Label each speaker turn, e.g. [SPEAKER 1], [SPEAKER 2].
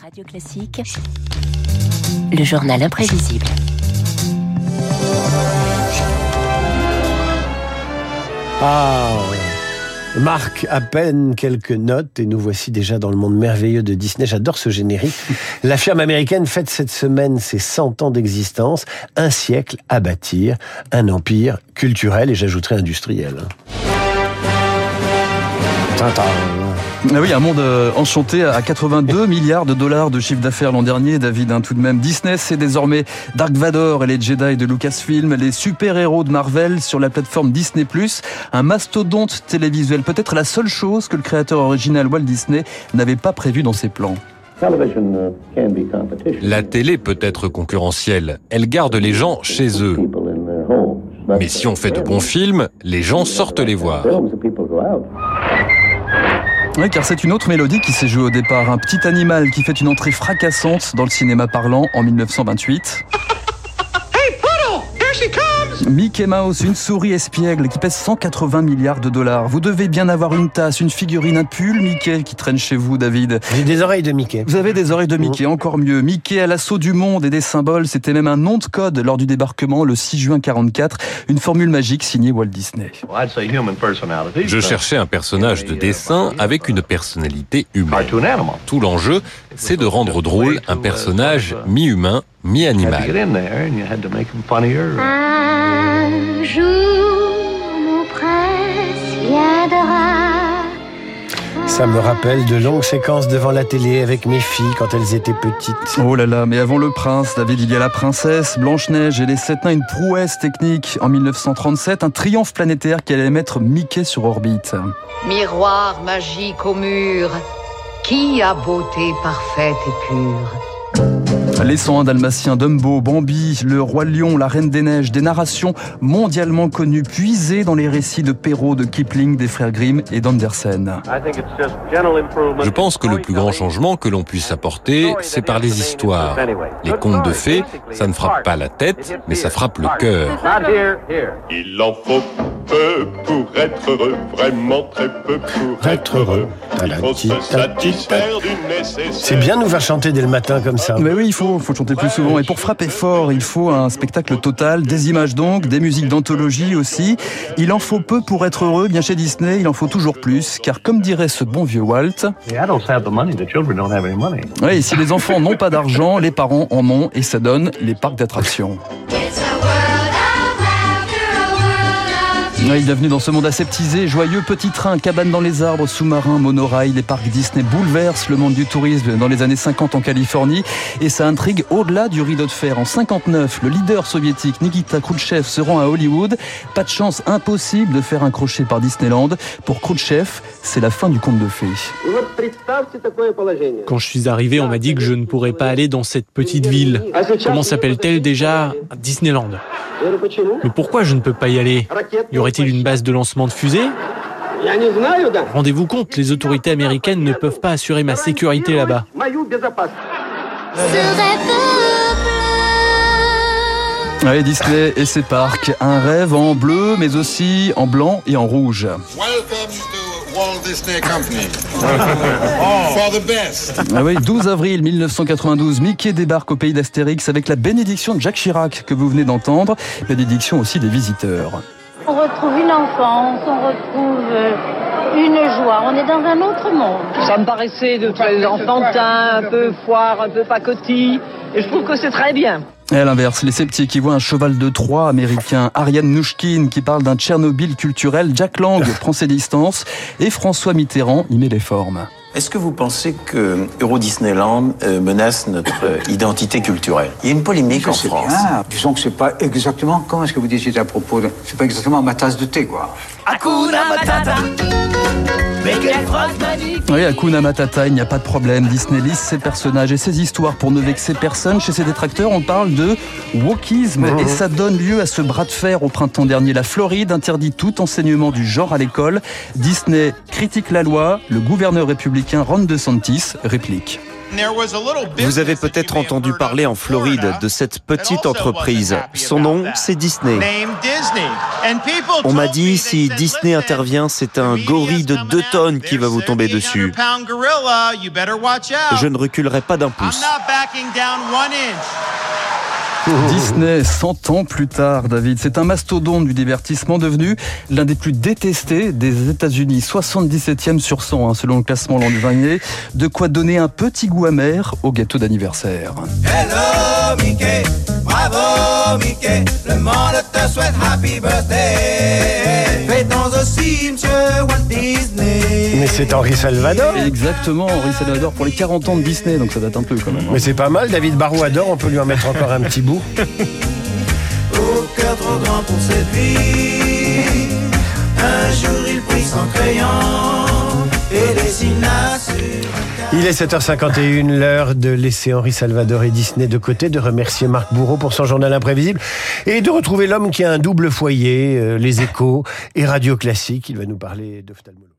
[SPEAKER 1] Radio Classique, le journal imprévisible.
[SPEAKER 2] Ah, Marc, à peine quelques notes et nous voici déjà dans le monde merveilleux de Disney. J'adore ce générique. La firme américaine fête cette semaine ses 100 ans d'existence, un siècle à bâtir, un empire culturel et j'ajouterai industriel.
[SPEAKER 3] Ah oui, un monde euh, enchanté à 82 milliards de dollars de chiffre d'affaires l'an dernier, David, hein, tout de même. Disney, c'est désormais Dark Vador et les Jedi de Lucasfilm, les super-héros de Marvel sur la plateforme Disney+, un mastodonte télévisuel, peut-être la seule chose que le créateur original Walt Disney n'avait pas prévu dans ses plans.
[SPEAKER 4] La télé peut être concurrentielle. Elle garde les gens chez eux. Mais si on fait de bons films, les gens sortent les voir.
[SPEAKER 3] Oui, car c'est une autre mélodie qui s'est jouée au départ. Un petit animal qui fait une entrée fracassante dans le cinéma parlant en 1928. Mickey Mouse, une souris espiègle qui pèse 180 milliards de dollars. Vous devez bien avoir une tasse, une figurine, un pull Mickey qui traîne chez vous, David.
[SPEAKER 2] J'ai des oreilles de Mickey.
[SPEAKER 3] Vous avez des oreilles de Mickey, encore mieux. Mickey à l'assaut du monde et des symboles, c'était même un nom de code lors du débarquement le 6 juin 44, une formule magique signée Walt Disney.
[SPEAKER 4] Je cherchais un personnage de dessin avec une personnalité humaine. Tout l'enjeu, c'est de rendre drôle un personnage mi-humain, mi-animal.
[SPEAKER 5] Un jour, mon prince viendra.
[SPEAKER 2] Ça me rappelle de longues séquences devant la télé avec mes filles quand elles étaient petites.
[SPEAKER 3] Oh là là, mais avant le prince, David, il y a la princesse, Blanche-Neige et les sept nains, une prouesse technique en 1937, un triomphe planétaire qui allait mettre Mickey sur orbite.
[SPEAKER 6] Miroir magique au mur, qui a beauté parfaite et pure?
[SPEAKER 3] Les 101 dalmatiens, Dumbo, Bambi, le roi lion, la reine des neiges, des narrations mondialement connues, puisées dans les récits de Perrault, de Kipling, des frères Grimm et d'Andersen.
[SPEAKER 4] Je pense que le plus grand changement que l'on puisse apporter, c'est par les histoires. Les contes de fées, ça ne frappe pas la tête, mais ça frappe le cœur.
[SPEAKER 7] Il en faut peu pour être heureux, vraiment très peu pour
[SPEAKER 2] Être heureux.
[SPEAKER 7] Il faut se satisfaire du nécessaire.
[SPEAKER 2] C'est bien de nous faire chanter dès le matin comme ça.
[SPEAKER 3] Mais oui, il faut, faut chanter plus souvent. Et pour frapper fort, il faut un spectacle total, des images donc, des musiques d'anthologie aussi. Il en faut peu pour être heureux. Bien chez Disney, il en faut toujours plus. Car comme dirait ce bon vieux Walt, oui, si les enfants n'ont pas d'argent, les parents en ont et ça donne les parcs d'attractions. Oui, bienvenue dans ce monde aseptisé, joyeux, petit train, cabane dans les arbres, sous-marins, monorail, les parcs Disney bouleversent le monde du tourisme dans les années 50 en Californie et ça intrigue au-delà du rideau de fer. En 59, le leader soviétique Nikita Khrouchtchev se rend à Hollywood. Pas de chance, impossible de faire un crochet par Disneyland. Pour Khrouchtchev, c'est la fin du conte de fées.
[SPEAKER 8] Quand je suis arrivé, on m'a dit que je ne pourrais pas aller dans cette petite ville. Comment s'appelle-t-elle déjà Disneyland. Mais pourquoi je ne peux pas y aller Y aurait-il une base de lancement de fusée Rendez-vous compte, les autorités américaines ne peuvent pas assurer ma sécurité là-bas.
[SPEAKER 3] Allez, Disney et ses parcs. Un rêve en bleu, mais aussi en blanc et en rouge.
[SPEAKER 9] Welcome to Walt Disney Company. For the best.
[SPEAKER 3] Ah oui, 12 avril 1992, Mickey débarque au pays d'Astérix avec la bénédiction de Jacques Chirac que vous venez d'entendre, bénédiction aussi des visiteurs.
[SPEAKER 5] On retrouve une enfance, on retrouve euh, une joie. On est dans un autre monde.
[SPEAKER 6] Ça me paraissait de très enfantin, un peu foire, un peu pacotille. Et je trouve que c'est très bien.
[SPEAKER 3] Et à l'inverse, les sceptiques qui voient un cheval de Troie américain, Ariane Nouchkine qui parle d'un Tchernobyl culturel, Jack Lang prend ses distances et François Mitterrand y met les formes.
[SPEAKER 10] Est-ce que vous pensez que Euro Disneyland euh, menace notre euh, identité culturelle? Il y a une polémique en France.
[SPEAKER 11] Ah, disons que c'est pas exactement. Comment est-ce que vous disiez à propos de. C'est pas exactement ma tasse de thé, quoi.
[SPEAKER 3] Oui, Hakuna Matata, il n'y a pas de problème. Disney liste ses personnages et ses histoires pour ne vexer personne. Chez ses détracteurs, on parle de wokisme et ça donne lieu à ce bras de fer au printemps dernier. La Floride interdit tout enseignement du genre à l'école. Disney critique la loi. Le gouverneur républicain Ron DeSantis réplique.
[SPEAKER 12] Vous avez peut-être entendu parler en Floride de cette petite entreprise. Son nom, c'est Disney. On m'a dit, si Disney intervient, c'est un gorille de 2 tonnes qui va vous tomber dessus. Je ne reculerai pas d'un pouce.
[SPEAKER 3] Disney, 100 ans plus tard, David. C'est un mastodonte du divertissement devenu l'un des plus détestés des États-Unis. 77e sur 100, hein, selon le classement l'an dernier. De quoi donner un petit goût amer au gâteau d'anniversaire.
[SPEAKER 13] Hello, Mickey. Bravo, Mickey. Le monde te souhaite happy birthday. Aussi.
[SPEAKER 2] Mais c'est Henri Salvador.
[SPEAKER 3] Exactement, Henri Salvador pour les 40 ans de Disney, donc ça date un peu quand même. hein.
[SPEAKER 2] Mais c'est pas mal, David Barou adore, on peut lui en mettre encore un petit bout.
[SPEAKER 13] Au cœur trop grand pour cette vie. Un jour il prit son crayon et dessina sur
[SPEAKER 2] Il est 7h51, l'heure de laisser Henri Salvador et Disney de côté, de remercier Marc Bourreau pour son journal imprévisible et de retrouver l'homme qui a un double foyer, euh, les échos et Radio Classique. Il va nous parler d'ophtalmologie.